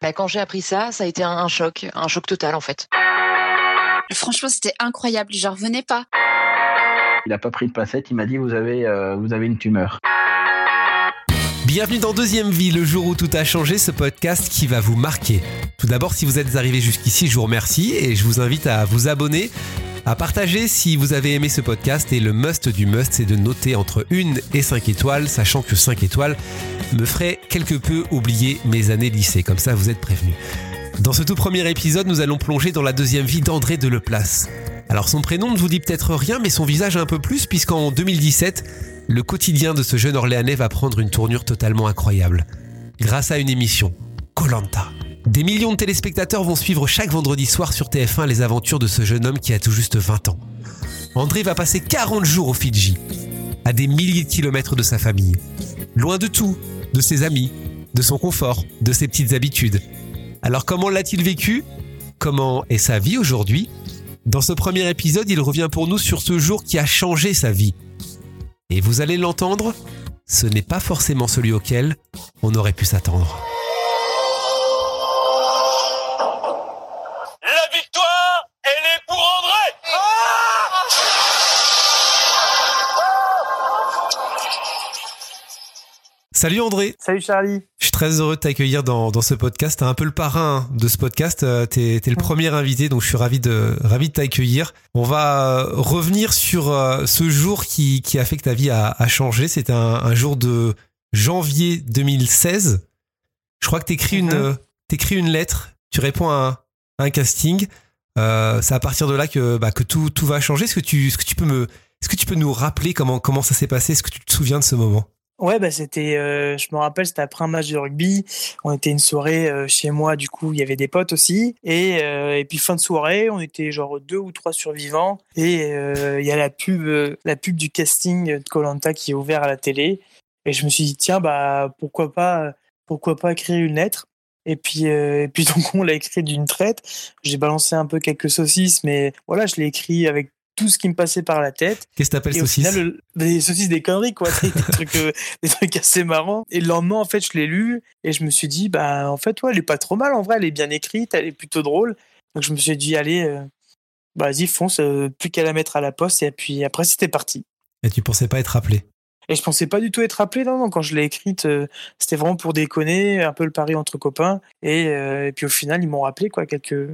Bah, quand j'ai appris ça, ça a été un, un choc, un choc total en fait. Franchement, c'était incroyable. J'en revenais pas. Il n'a pas pris de passette, il m'a dit vous avez, euh, vous avez une tumeur. Bienvenue dans Deuxième Vie, le jour où tout a changé, ce podcast qui va vous marquer. Tout d'abord, si vous êtes arrivé jusqu'ici, je vous remercie et je vous invite à vous abonner, à partager si vous avez aimé ce podcast et le must du must, c'est de noter entre 1 et 5 étoiles, sachant que 5 étoiles me ferait quelque peu oublier mes années lycée, comme ça vous êtes prévenus. Dans ce tout premier épisode, nous allons plonger dans la deuxième vie d'André Deleplace. Alors son prénom ne vous dit peut-être rien, mais son visage un peu plus, puisqu'en 2017, le quotidien de ce jeune Orléanais va prendre une tournure totalement incroyable. Grâce à une émission, Colanta. Des millions de téléspectateurs vont suivre chaque vendredi soir sur TF1 les aventures de ce jeune homme qui a tout juste 20 ans. André va passer 40 jours au Fidji, à des milliers de kilomètres de sa famille, loin de tout, de ses amis, de son confort, de ses petites habitudes. Alors comment l'a-t-il vécu? Comment est sa vie aujourd'hui? Dans ce premier épisode, il revient pour nous sur ce jour qui a changé sa vie. Et vous allez l'entendre, ce n'est pas forcément celui auquel on aurait pu s'attendre. Salut André Salut Charlie. Je suis très heureux de t'accueillir dans, dans ce podcast. T'es un peu le parrain de ce podcast. Euh, T'es es le premier invité, donc je suis ravi de, ravi de t'accueillir. On va euh, revenir sur euh, ce jour qui, qui a fait que ta vie a, a changé. C'était un, un jour de janvier 2016. Je crois que t'écris une, euh, t'écris une lettre, tu réponds à un, à un casting. Euh, c'est à partir de là que, bah, que tout, tout va changer. Est-ce que tu, est-ce que tu peux me, est-ce que tu peux nous rappeler comment, comment ça s'est passé? Est-ce que tu te souviens de ce moment? Ouais, bah c'était, euh, je me rappelle, c'était après un match de rugby. On était une soirée euh, chez moi, du coup, il y avait des potes aussi. Et, euh, et puis fin de soirée, on était genre deux ou trois survivants. Et il y a la pub, la pub du casting de Colanta qui est ouvert à la télé. Et je me suis dit tiens, bah pourquoi pas, pourquoi pas écrire une lettre? Et puis, et puis donc on l'a écrit d'une traite. J'ai balancé un peu quelques saucisses, mais voilà, je l'ai écrit avec tout ce qui me passait par la tête. Qu'est-ce que t'appelles saucisse? final, le- des saucisses, des conneries, quoi. Des, des trucs, euh, des trucs assez marrants. Et le lendemain, en fait, je l'ai lu et je me suis dit, bah, en fait, ouais, elle est pas trop mal. En vrai, elle est bien écrite, elle est plutôt drôle. Donc, je me suis dit, allez, euh, bah, vas-y, fonce, euh, plus qu'à la mettre à la poste. Et puis après, c'était parti. Et tu pensais pas être appelé? Et je pensais pas du tout être appelé, non, non. Quand je l'ai écrite, euh, c'était vraiment pour déconner, un peu le pari entre copains. Et, euh, et puis au final, ils m'ont rappelé, quoi, quelques,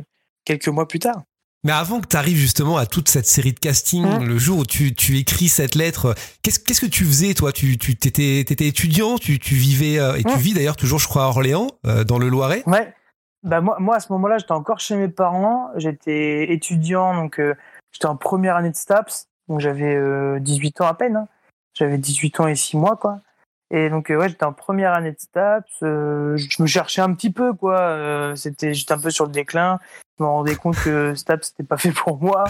quelques mois plus tard. Mais avant que tu arrives justement à toute cette série de casting, Mmh. le jour où tu, tu écris cette lettre, qu'est-ce qu'est-ce que tu faisais toi? Tu tu t'étais étais étudiant, tu, tu vivais euh, et tu Mmh. vis d'ailleurs toujours, je crois, à Orléans, euh, dans le Loiret? Ouais. Bah moi, moi à ce moment-là, j'étais encore chez mes parents. J'étais étudiant, donc euh, j'étais en première année de STAPS. Donc j'avais euh, 18 ans à peine. hein. J'avais 18 ans et 6 mois, quoi. Et donc ouais, j'étais en première année de STAPS. je me cherchais un petit peu, quoi. c'était, j'étais un peu sur le déclin. Je me rendais compte que STAPS c'était pas fait pour moi.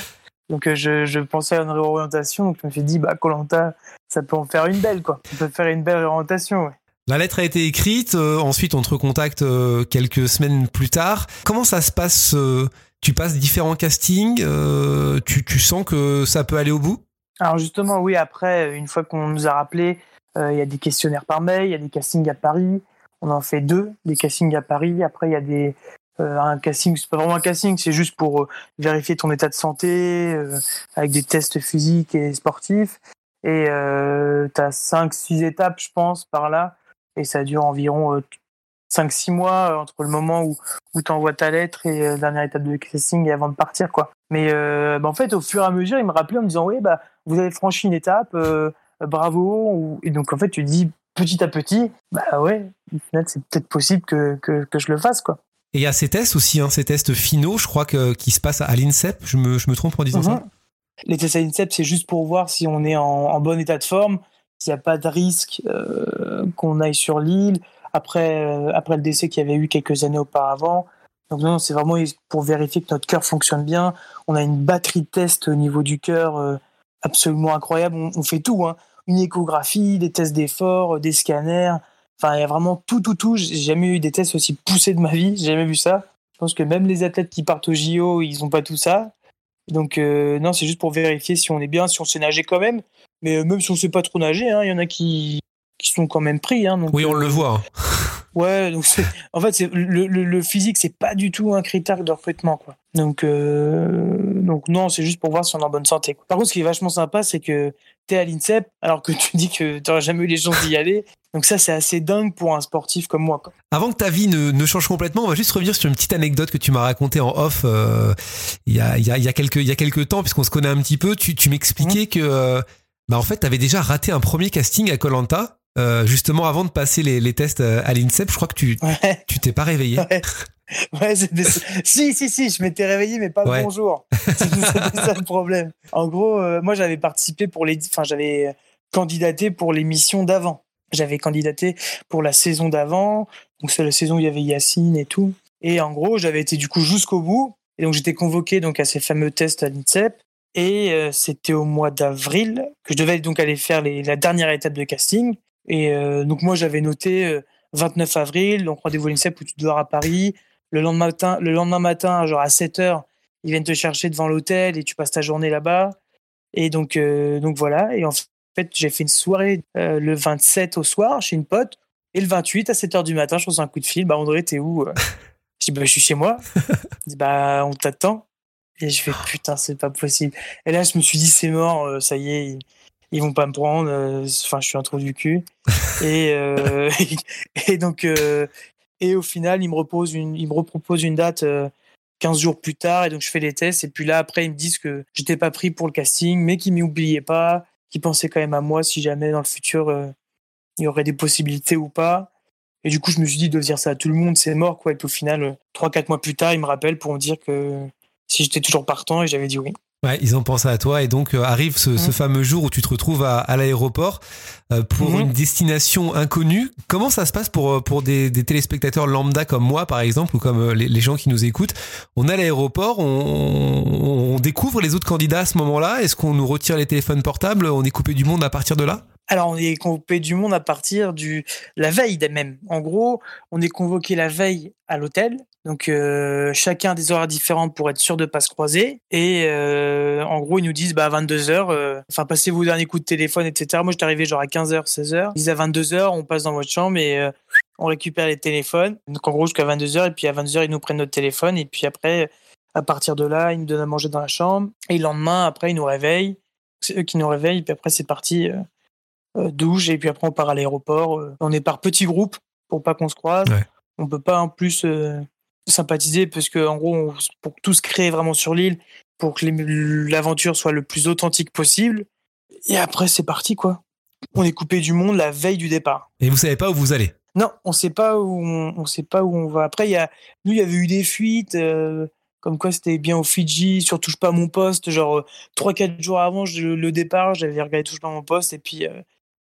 Donc euh, je, je pensais à une réorientation. Donc je me suis dit, bah Colanta, ça peut en faire une belle, quoi. Ça peut faire une belle réorientation. Ouais. La lettre a été écrite, euh, ensuite on te recontacte euh, quelques semaines plus tard. Comment ça se passe euh, Tu passes différents castings, tu, tu sens que ça peut aller au bout? Alors justement, oui, après, une fois qu'on nous a rappelé, il y a des questionnaires par mail, il y a des castings à Paris. On en fait deux, des castings à Paris. Après, il y a des un casting, c'est pas vraiment un casting, c'est juste pour euh, vérifier ton état de santé euh, avec des tests physiques et sportifs. Et euh, tu as 5-6 étapes, je pense, par là. Et ça dure environ 5-6 mois euh, entre le moment où, où tu envoies ta lettre et la dernière étape de casting et avant de partir. quoi. Mais euh, bah, en fait, au fur et à mesure, il me rappelait en me disant Oui, bah, vous avez franchi une étape, euh, bravo. Et donc, en fait, tu dis petit à petit Bah ouais, c'est peut-être possible que, que, que je le fasse. quoi. Et il y a ces tests aussi, hein, ces tests finaux, je crois que qui se passent à l'INSEP. Je me, je me trompe en disant ça Mhm. Les tests à l'INSEP, c'est juste pour voir si on est en, en bon état de forme, s'il n'y a pas de risque euh, qu'on aille sur l'île après, euh, après le décès qu'il y avait eu quelques années auparavant. Donc non, c'est vraiment pour vérifier que notre cœur fonctionne bien. On a une batterie de tests au niveau du cœur euh, absolument incroyable. On, fait tout, hein. une échographie, des tests d'effort, des scanners. Enfin, il y a vraiment tout, tout, tout. J'ai jamais eu des tests aussi poussés de ma vie. J'ai jamais vu ça. Je pense que même les athlètes qui partent au JO, ils n'ont pas tout ça. Donc euh, non, c'est juste pour vérifier si on est bien, si on sait nager quand même. Mais euh, même si on sait pas trop nager, hein, il y en a qui, qui sont quand même pris. Hein, donc, Oui, on le euh, voit. Ouais, donc c'est, en fait, c'est, le, le, le physique, c'est pas du tout un critère de recrutement, quoi. Donc, euh, donc non, c'est juste pour voir si on est en bonne santé. quoi. Par contre, ce qui est vachement sympa, c'est que t'es à l'INSEP, alors que tu dis que t'auras jamais eu les chances d'y aller. Donc ça, c'est assez dingue pour un sportif comme moi, quoi. Avant que ta vie ne, ne change complètement, on va juste revenir sur une petite anecdote que tu m'as racontée en off euh, il y, a, il y, a, il y, a quelques, il y a quelques temps, puisqu'on se connaît un petit peu. Tu, tu m'expliquais que, euh, bah en fait, t'avais déjà raté un premier casting à Colanta. Euh, justement avant de passer les, les tests euh, à l'INSEP, je crois que tu Ouais. tu t'es pas réveillé. Ouais. Ouais, si, si, si, je m'étais réveillé, mais pas Ouais. le bonjour. C'était ça le problème. En gros, euh, moi, j'avais participé pour les, enfin, j'avais candidaté pour l'émission d'avant. J'avais candidaté pour la saison d'avant. Donc, c'est la saison où il y avait Yacine et tout. Et en gros, j'avais été du coup jusqu'au bout. Et donc, j'étais convoqué donc à ces fameux tests à l'INSEP. Et euh, c'était au mois d'avril que je devais donc aller faire les, la dernière étape de casting. Et euh, donc, moi, j'avais noté euh, 29 avril, donc rendez-vous à l'INSEP où tu dois à Paris. Le lendemain matin, le lendemain matin, genre à 7 heures, ils viennent te chercher devant l'hôtel et tu passes ta journée là-bas. Et donc, euh, donc voilà. Et en fait, j'ai fait une soirée euh, le 27 au soir chez une pote. Et le 28 à 7 heures du matin, je reçois un coup de fil. Bah, André, t'es où Je dis, bah, je suis chez moi. Il dit, bah, on t'attend. Et je fais, putain, c'est pas possible. Et là, je me suis dit, c'est mort, euh, ça y est, ils, ils vont pas me prendre. euh, Enfin, je suis un trou du cul. et, euh, et donc, euh, et au final, il me, repose une, il me repropose une date euh, 15 jours plus tard. Et donc, je fais les tests. Et puis là, après, ils me disent que j'étais pas pris pour le casting, mais qu'ils m'oubliaient pas, qu'ils pensaient quand même à moi si jamais dans le futur, euh, il y aurait des possibilités ou pas. Et du coup, je me suis dit de dire ça à tout le monde, c'est mort, quoi. Et puis au final, euh, trois, quatre mois plus tard, ils me rappellent pour me dire que si j'étais toujours partant, et j'avais dit oui. Ouais, ils ont pensé à toi et donc euh, arrive ce, ce Mhm. fameux jour où tu te retrouves à, à l'aéroport euh, pour Mhm. une destination inconnue. Comment ça se passe pour, euh, pour des, des téléspectateurs lambda comme moi par exemple ou comme les, les gens qui nous écoutent? On est à l'aéroport, on, on- on découvre les autres candidats à ce moment-là. Est-ce qu'on nous retire les téléphones portables? On est coupé du monde à partir de là? Alors, on est convoqué du monde à partir du la veille même. En gros, on est convoqué la veille à l'hôtel. Donc, euh, chacun a des horaires différents pour être sûr de pas se croiser. Et euh, en gros, ils nous disent bah, à 22h, enfin, passez vos derniers coups de téléphone, etc. Moi, j'étais arrivé genre à 15h, 16h. Ils disent à 22h, on passe dans votre chambre et euh, on récupère les téléphones. Donc, en gros, jusqu'à 22h. Et puis, à 22h, ils nous prennent notre téléphone. Et puis après, à partir de là, ils nous donnent à manger dans la chambre. Et le lendemain, après, ils nous réveillent. C'est eux qui nous réveillent. Puis après, c'est parti. euh, euh, douche et puis après on part à l'aéroport. Euh, On est par petits groupes pour pas qu'on se croise. Ouais. On peut pas en plus euh, sympathiser parce que en gros on- pour que tout se crée vraiment sur l'île, pour que l'aventure soit le plus authentique possible. Et après c'est parti quoi. On est coupé du monde la veille du départ. Et vous savez pas où vous allez? Non, on sait pas où on, on sait pas où on va. Après il y a nous il y avait eu des fuites. euh, comme quoi c'était bien au Fidji, sur touche pas à mon poste, genre euh, trois quatre jours avant je- le départ, j'avais regardé touche pas à mon poste et puis euh,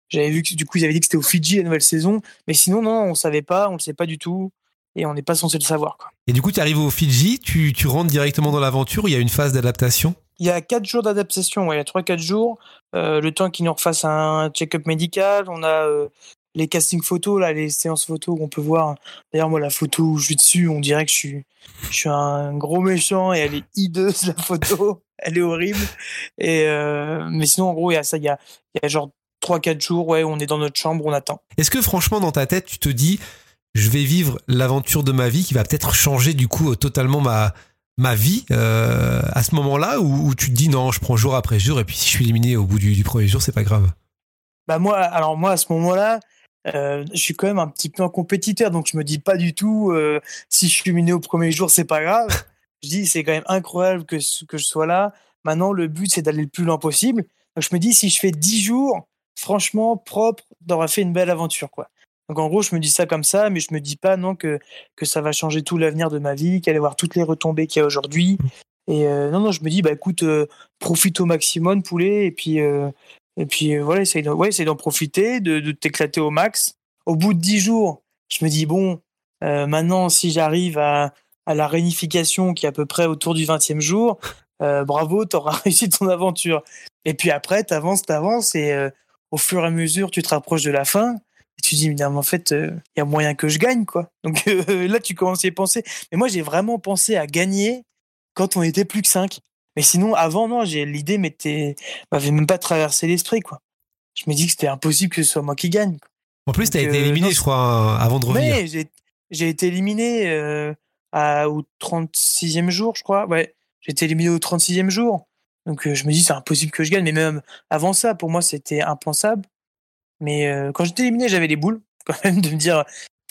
j'avais vu que du coup ils avaient dit que c'était au Fidji la nouvelle saison, mais sinon non, on savait pas, on le sait pas du tout et on n'est pas censé le savoir quoi. Et du coup, tu arrives au Fidji, tu, tu rentres directement dans l'aventure, il y a une phase d'adaptation? Il y a quatre jours d'adaptation, ouais, il y a trois quatre jours, euh, le temps qu'ils nous refassent un check-up médical, on a euh, les castings photos là, les séances photos où on peut voir. D'ailleurs moi la photo où je suis dessus, on dirait que je suis je suis un gros méchant et elle est hideuse la photo, elle est horrible. Et euh, mais sinon en gros il y a ça, il y a il y a genre trois quatre jours, ouais, on est dans notre chambre, on attend. Est-ce que franchement, dans ta tête, tu te dis, je vais vivre l'aventure de ma vie qui va peut-être changer du coup euh, totalement ma, ma vie euh, à ce moment-là ou, ou tu te dis, non, je prends jour après jour et puis si je suis éliminé au bout du, du premier jour, c'est pas grave? Bah moi, alors moi à ce moment-là, euh, je suis quand même un petit peu un compétiteur, donc je me dis pas du tout euh, si je suis éliminé au premier jour, c'est pas grave. je dis c'est quand même incroyable que que je sois là. Maintenant, le but c'est d'aller le plus loin possible. Donc je me dis si je fais 10 jours, franchement propre, d'aura fait une belle aventure quoi. Donc en gros, je me dis ça comme ça, mais je me dis pas non que que ça va changer tout l'avenir de ma vie, qu'elle va avoir toutes les retombées qu'il y a aujourd'hui. Et euh, non non, je me dis bah écoute, euh, profite au maximum poulet et puis euh, et puis voilà, essaye d'en ouais, essaye d'en profiter, de, de t'éclater au max. Au bout de dix jours, je me dis bon, maintenant si j'arrive à, à la réunification qui est à peu près autour du 20e jour, bravo, t'auras réussi ton aventure. Et puis après, t'avances, t'avances et au fur et à mesure, tu te rapproches de la fin. Et tu te dis, mais en fait, il y a moyen que je gagne, quoi. Donc euh, là, tu commences à y penser. Mais moi, j'ai vraiment pensé à gagner quand on était plus que 5. Mais sinon, avant, non, j'ai l'idée m'était m'avait même pas traversé l'esprit, quoi. Je me dis que c'était impossible que ce soit moi qui gagne. quoi. En plus, t'as Donc, été euh, éliminé, non, je crois, avant de revenir. Mais j'ai été éliminé euh, à, au 36e jour, je crois. Ouais, j'ai été éliminé au 36e jour. Donc euh, je me dis, c'est impossible que je gagne. Mais même avant ça, pour moi, c'était impensable. Mais euh, quand j'étais éliminé, j'avais les boules, quand même, de me dire,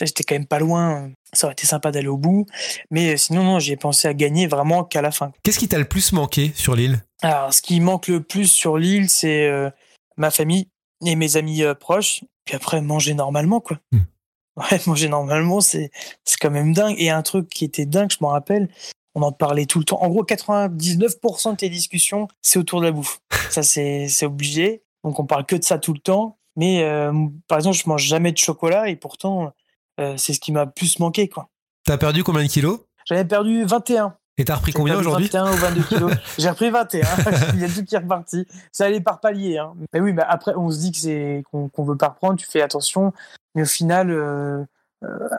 j'étais quand même pas loin. Ça aurait été sympa d'aller au bout. Mais euh, sinon, non, j'ai pensé à gagner vraiment qu'à la fin. Qu'est-ce qui t'a le plus manqué sur l'île? Alors, ce qui manque le plus sur l'île, c'est euh, ma famille et mes amis euh, proches. Puis après, manger normalement, quoi. Hmm. Ouais, manger normalement, c'est quand même dingue. Et un truc qui était dingue, je m'en rappelle, on en parlait tout le temps. En gros, 99% de tes discussions, c'est autour de la bouffe. Ça, c'est c'est obligé. Donc, on parle que de ça tout le temps. Mais euh, par exemple, je mange jamais de chocolat et pourtant, euh, c'est ce qui m'a plus manqué, quoi. T'as perdu combien de kilos? J'avais perdu 21. Et t'as repris J'ai combien aujourd'hui? 21 ou 22 kilos. J'ai repris 21. Il y a tout qui est reparti. Ça allait par palier. Hein. Mais oui, mais après, on se dit que c'est qu'on qu'on veut pas reprendre. Tu fais attention. Mais au final, euh,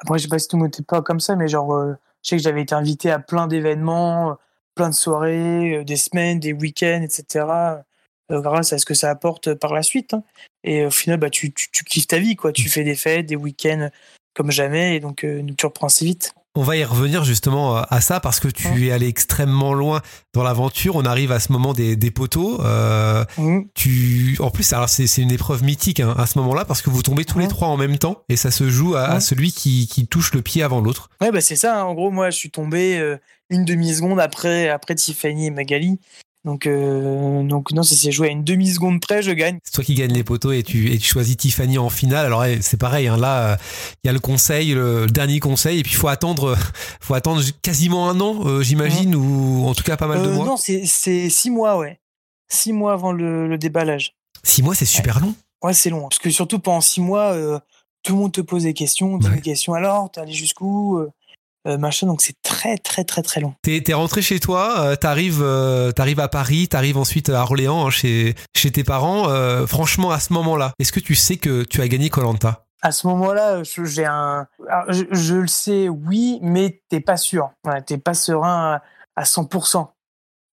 après, je sais pas si tout le monde était pas comme ça, mais genre, je sais que j'avais été invité à plein d'événements, plein de soirées, des semaines, des week-ends, etc. grâce à ce que ça apporte par la suite. hein. Et au final, bah, tu, tu, tu kiffes ta vie, quoi. Tu fais des fêtes, des week-ends comme jamais, et donc euh, tu reprends assez vite. On va y revenir justement euh, à ça parce que tu es allé extrêmement loin dans l'aventure. On arrive à ce moment des, des poteaux. Euh, Mhm. tu, en plus, alors c'est c'est une épreuve mythique hein, à ce moment-là parce que vous tombez tous les trois en même temps et ça se joue à, celui qui, qui touche le pied avant l'autre. Ouais, bah c'est ça. hein. En gros, moi, je suis tombé euh, une demi-seconde après, après Tiffany et Magali. Donc, euh, donc non, ça s'est joué à une demi-seconde près, je gagne. C'est toi qui gagne les poteaux et tu, et tu choisis Tiffany en finale. Alors eh, c'est pareil, hein, là il y a le conseil, le, le dernier conseil, et puis il faut attendre, faut attendre quasiment un an, euh, j'imagine, ou en tout cas pas mal de Euh, mois. non, c'est c'est six mois, ouais. Six mois avant le, le déballage. Six mois, c'est super long. Ouais, c'est long. hein. Parce que surtout pendant six mois, tout le monde te pose des questions, Ouais. des questions. Alors, t'es allé jusqu'où Machin. Donc c'est très, très, très, très long. T'es es rentré chez toi, euh, t'arrives euh, t'arrives à Paris, t'arrives ensuite à Orléans hein, chez chez tes parents. Euh, franchement, à ce moment-là, est-ce que tu sais que tu as gagné Colanta À ce moment-là, je- j'ai un. je, je le sais, oui, mais t'es pas sûr. Ouais, t'es pas serein à, à 100%.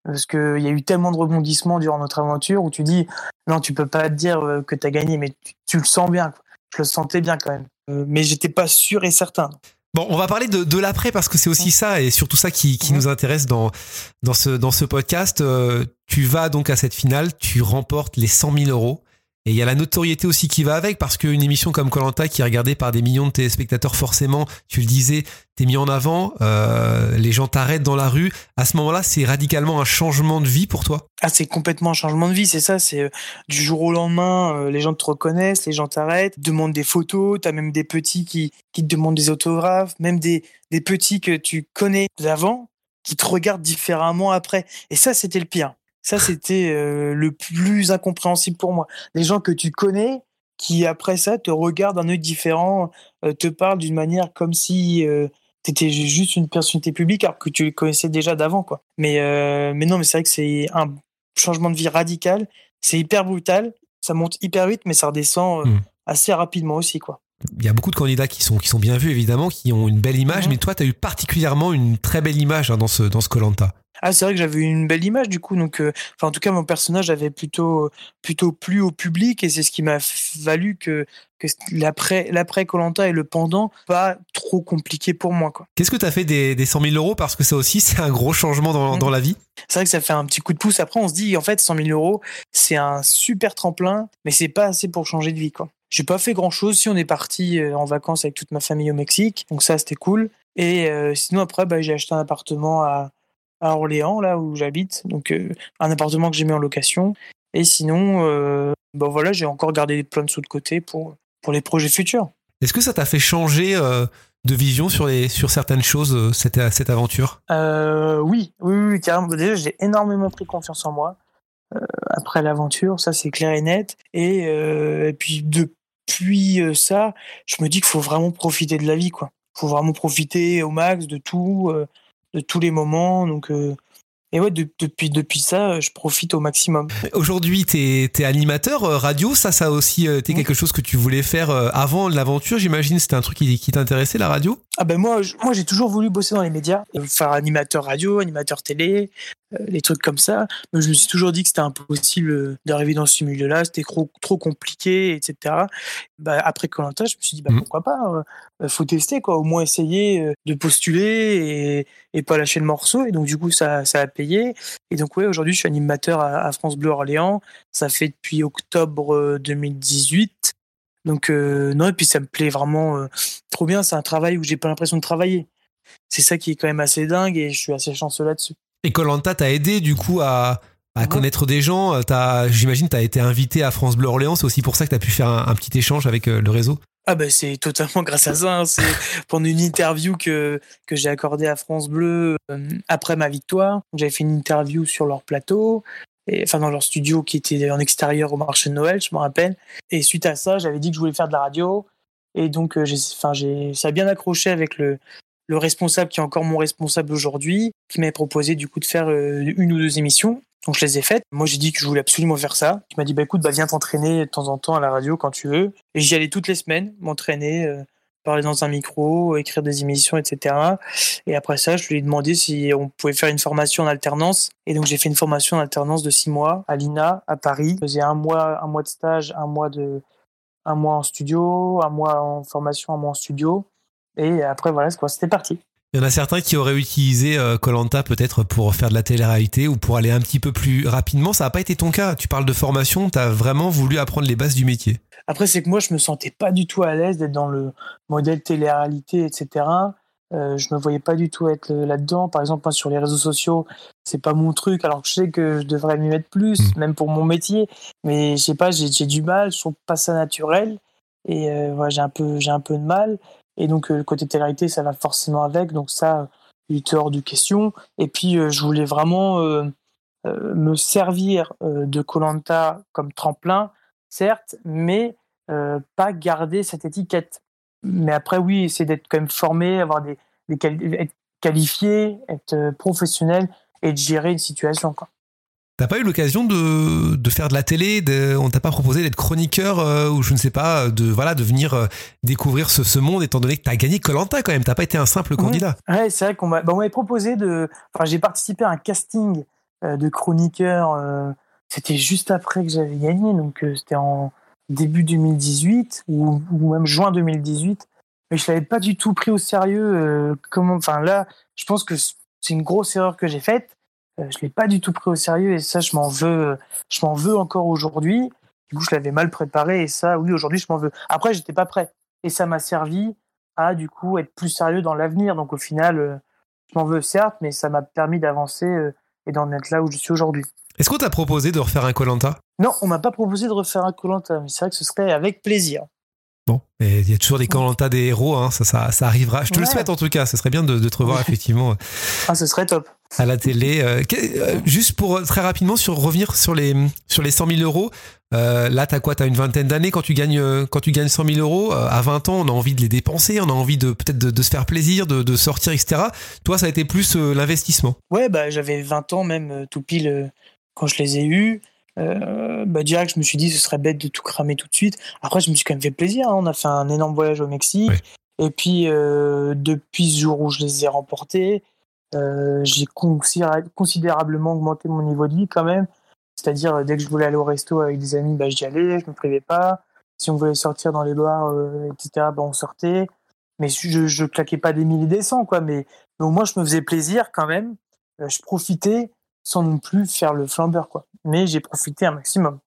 Parce qu'il y a eu tellement de rebondissements durant notre aventure où tu dis non, tu peux pas te dire euh, que t'as gagné, mais tu, tu le sens bien. Je le sentais bien quand même. Euh, mais j'étais pas sûr et certain. Bon, on va parler de, de l'après parce que c'est aussi ça et surtout ça qui, qui nous intéresse dans, dans, ce, dans ce podcast. Euh, tu vas donc à cette finale, tu remportes les 100 000 euros. Et il y a la notoriété aussi qui va avec parce qu'une émission comme Colanta qui est regardée par des millions de téléspectateurs, forcément, tu le disais, t'es mis en avant, euh, les gens t'arrêtent dans la rue. À ce moment-là, c'est radicalement un changement de vie pour toi? Ah, c'est complètement un changement de vie, c'est ça. C'est euh, du jour au lendemain, euh, les gens te reconnaissent, les gens t'arrêtent, te demandent des photos. T'as même des petits qui, qui te demandent des autographes, même des, des petits que tu connais d'avant qui te regardent différemment après. Et ça, c'était le pire. Ça, c'était euh, le plus incompréhensible pour moi. Les gens que tu connais qui, après ça, te regardent d'un œil différent, euh, te parlent d'une manière comme si euh, t'étais juste une personnalité publique alors que tu les connaissais déjà d'avant, quoi. Mais, euh, mais non, mais c'est vrai que c'est un changement de vie radical. C'est hyper brutal. Ça monte hyper vite, mais ça redescend euh, Mm. assez rapidement aussi, quoi. Il y a beaucoup de candidats qui sont, qui sont bien vus, évidemment, qui ont une belle image, Mhm. mais toi, tu as eu particulièrement une très belle image hein, dans ce dans ce Colanta. Ah, c'est vrai que j'avais une belle image du coup, donc, euh, enfin, en tout cas, mon personnage avait plutôt, plutôt plu au public et c'est ce qui m'a valu que, que l'après, Colanta et le pendant pas trop compliqué pour moi. Qu'est-ce que tu as fait des, des 100 000 euros? Parce que ça aussi, c'est un gros changement dans, dans la vie. C'est vrai que ça fait un petit coup de pouce. Après, on se dit, en fait, 100 000 euros, c'est un super tremplin, mais c'est pas assez pour changer de vie, quoi. J'ai pas fait grand chose. Si on est parti euh, en vacances avec toute ma famille au Mexique, donc ça, c'était cool. Et euh, sinon, après, bah, j'ai acheté un appartement à, à Orléans, là où j'habite. Donc, euh, un appartement que j'ai mis en location. Et sinon, euh, bah, voilà, j'ai encore gardé plein de sous de côté pour, pour les projets futurs. Est-ce que ça t'a fait changer euh, de vision sur, les, sur certaines choses, cette, cette aventure? Oui, oui, oui, carrément. Déjà, j'ai énormément pris confiance en moi après l'aventure, ça c'est clair et net. Et, et puis depuis ça, je me dis qu'il faut vraiment profiter de la vie, quoi. Faut vraiment profiter au max de tout, de tous les moments. Donc, euh, et ouais, de- depuis depuis ça, je profite au maximum. Aujourd'hui, t'es es animateur euh, radio. Ça, ça a aussi euh, été quelque chose que tu voulais faire euh, avant l'aventure. J'imagine c'était un truc qui, qui t'intéressait, la radio? Ah ben moi, moi j'ai toujours voulu bosser dans les médias, Euh, faire animateur radio, animateur télé, euh, des trucs comme ça. Mais je me suis toujours dit que c'était impossible euh, d'arriver dans ce milieu-là, c'était trop, trop compliqué, etc. Bah, après Colanta, je me suis dit bah, Mhm. pourquoi pas, euh, faut tester quoi, au moins essayer euh, de postuler et, et pas lâcher le morceau. Et donc du coup ça, ça a payé. Et donc ouais, aujourd'hui je suis animateur à, à France Bleu Orléans. Ça fait depuis octobre euh, 2018. Donc euh, non et puis ça me plaît vraiment euh, trop bien. C'est un travail où j'ai pas l'impression de travailler. C'est ça qui est quand même assez dingue et je suis assez chanceux là-dessus. Et Colanta t'a aidé du coup à, à Ouais. connaître des gens. Euh, T'as, j'imagine, t'as été invité à France Bleu Orléans. C'est aussi pour ça que t'as pu faire un, un petit échange avec euh, le réseau. Ah bah c'est totalement grâce à ça. hein. C'est pendant une interview que, que j'ai accordée à France Bleu euh, après ma victoire. J'avais fait une interview sur leur plateau, et, enfin dans leur studio qui était en extérieur au marché de Noël, je me rappelle. Et suite à ça, j'avais dit que je voulais faire de la radio. Et donc euh, j'ai, enfin j'ai, ça a bien accroché avec le, le responsable qui est encore mon responsable aujourd'hui, qui m'avait proposé du coup de faire euh, une ou deux émissions. Donc je les ai faites. Moi j'ai dit que je voulais absolument faire ça. Il m'a dit bah écoute bah viens t'entraîner de temps en temps à la radio quand tu veux. Et j'y allais toutes les semaines m'entraîner, euh, parler dans un micro, écrire des émissions, etc. Et après ça je lui ai demandé si on pouvait faire une formation en alternance. Et donc j'ai fait une formation en alternance de six mois à l'INA à Paris. Je faisais un mois un mois de stage, un mois de un mois en studio, un mois en formation, un mois en studio. Et après voilà c'était parti. Il y en a certains qui auraient utilisé Colanta peut-être pour faire de la télé-réalité ou pour aller un petit peu plus rapidement. Ça n'a pas été ton cas. Tu parles de formation, tu as vraiment voulu apprendre les bases du métier. Après, c'est que moi, je me sentais pas du tout à l'aise d'être dans le modèle télé-réalité, etc. Euh, je me voyais pas du tout être là-dedans. Par exemple, moi, sur les réseaux sociaux, c'est pas mon truc. Alors que je sais que je devrais m'y mettre plus, Mm. même pour mon métier. Mais je sais pas, j'ai du mal. Je trouve pas ça naturel. Et euh, j'ai un peu, j'ai un peu de mal. Et donc, euh, le côté télé-réalité, ça va forcément avec. Donc ça, il était hors de question. Et puis, euh, je voulais vraiment euh, euh, me servir euh, de Colanta comme tremplin, certes, mais euh, pas garder cette étiquette. Mais après, oui, essayer d'être quand même formé, avoir des, être qualifié, être euh, professionnel et de gérer une situation. T'as pas eu l'occasion de, de faire de la télé de, On t'a pas proposé d'être chroniqueur euh, ou je ne sais pas, de voilà de venir euh, découvrir ce, ce monde étant donné que t'as gagné Colanta quand même. T'as pas été un simple candidat. Ouais, c'est vrai qu'on m'a bah, m'avait proposé de. Enfin, j'ai participé à un casting euh, de chroniqueur. c'était juste après que j'avais gagné, donc c'était en début 2018 ou, ou même juin 2018. Mais je l'avais pas du tout pris au sérieux. comment Enfin là, je pense que c'est une grosse erreur que j'ai faite. Euh, je l'ai pas du tout pris au sérieux et ça, je m'en veux. Je m'en veux encore aujourd'hui. Du coup, je l'avais mal préparé et ça, oui, aujourd'hui, je m'en veux. Après, j'étais pas prêt et ça m'a servi à du coup être plus sérieux dans l'avenir. Donc au final, euh, je m'en veux certes, mais ça m'a permis d'avancer euh, et d'en être là où je suis aujourd'hui. Est-ce qu'on t'a proposé de refaire un Colanta Non, on m'a pas proposé de refaire un Colanta, mais c'est vrai que ce serait avec plaisir. Bon, il y a toujours des Colanta des héros, hein, ça, ça, ça arrivera. Je te le souhaite en tout cas. Ce serait bien de, de te revoir effectivement Ah, ce serait top. à la télé. Euh, euh, juste pour euh, très rapidement sur revenir sur les sur les 100 000 euros. Euh, là, t'as quoi? T'as une vingtaine d'années quand tu gagnes quand tu gagnes 100 000 euros. euh, à 20 ans, on a envie de les dépenser, on a envie de peut-être de, de se faire plaisir, de, de sortir, etc. Toi, ça a été plus euh, l'investissement. Ouais, bah, j'avais 20 ans même, tout pile, quand je les ai eus. Euh, bah, direct, je me suis dit, ce serait bête de tout cramer tout de suite. Après, je me suis quand même fait plaisir. hein. On a fait un énorme voyage au Mexique. Et puis, euh, depuis ce jour où je les ai remportés, euh, j'ai considéra- considérablement augmenté mon niveau de vie quand même. C'est-à-dire, euh, dès que je voulais aller au resto avec des amis, bah, j'y allais, je me privais pas. Si on voulait sortir dans les bars, euh, etc., bah, on sortait. Mais je, je claquais pas des milliers des cents, quoi. Mais, mais au moins, je me faisais plaisir quand même. Euh, je profitais sans non plus faire le flambeur, quoi. Mais j'ai profité un maximum.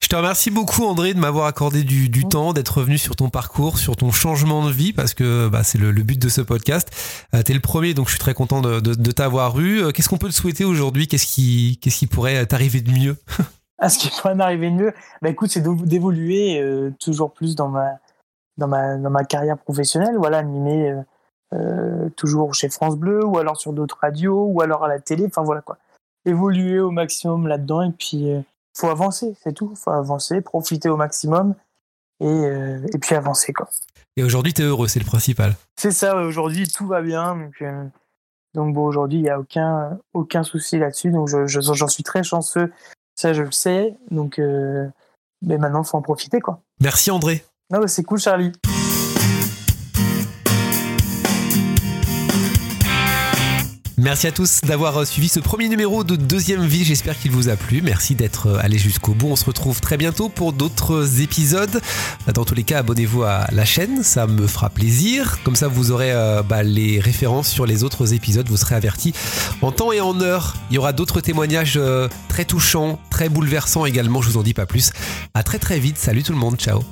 Je te remercie beaucoup André de m'avoir accordé du, du Mm. temps, d'être revenu sur ton parcours, sur ton changement de vie, parce que bah, c'est le, le but de ce podcast. Euh, T'es le premier, donc je suis très content de, de- de t'avoir eu. Euh, Qu'est-ce qu'on peut te souhaiter aujourd'hui? Qu'est-ce qui, qu'est-ce qui pourrait t'arriver de mieux? À ce qui pourrait m'arriver de mieux, bah écoute, c'est d'évoluer euh, toujours plus dans ma, dans ma, dans ma carrière professionnelle. Voilà, animer euh, euh, toujours chez France Bleu, ou alors sur d'autres radios, ou alors à la télé. Enfin voilà quoi. Évoluer au maximum là-dedans, et puis euh, faut avancer, c'est tout. Faut avancer, profiter au maximum, et, euh, et puis avancer quoi. Et aujourd'hui, t'es heureux, c'est le principal. C'est ça, aujourd'hui tout va bien. Donc, euh, donc bon, aujourd'hui il n'y a aucun, aucun souci là-dessus. Donc je- je- j'en suis très chanceux, ça je le sais. Donc mais maintenant il faut en profiter quoi. Merci André. Non, mais c'est cool Charlie. Merci à tous d'avoir euh, suivi ce premier numéro de Deuxième Vie. J'espère qu'il vous a plu. Merci d'être euh, allé jusqu'au bout. On se retrouve très bientôt pour d'autres épisodes. Dans tous les cas, abonnez-vous à la chaîne. Ça me fera plaisir. Comme ça, vous aurez euh, bah, les références sur les autres épisodes. Vous serez avertis en temps et en heure. Il y aura d'autres témoignages très touchants, très bouleversants également. Je vous en dis pas plus. À très très vite. Salut tout le monde. Ciao.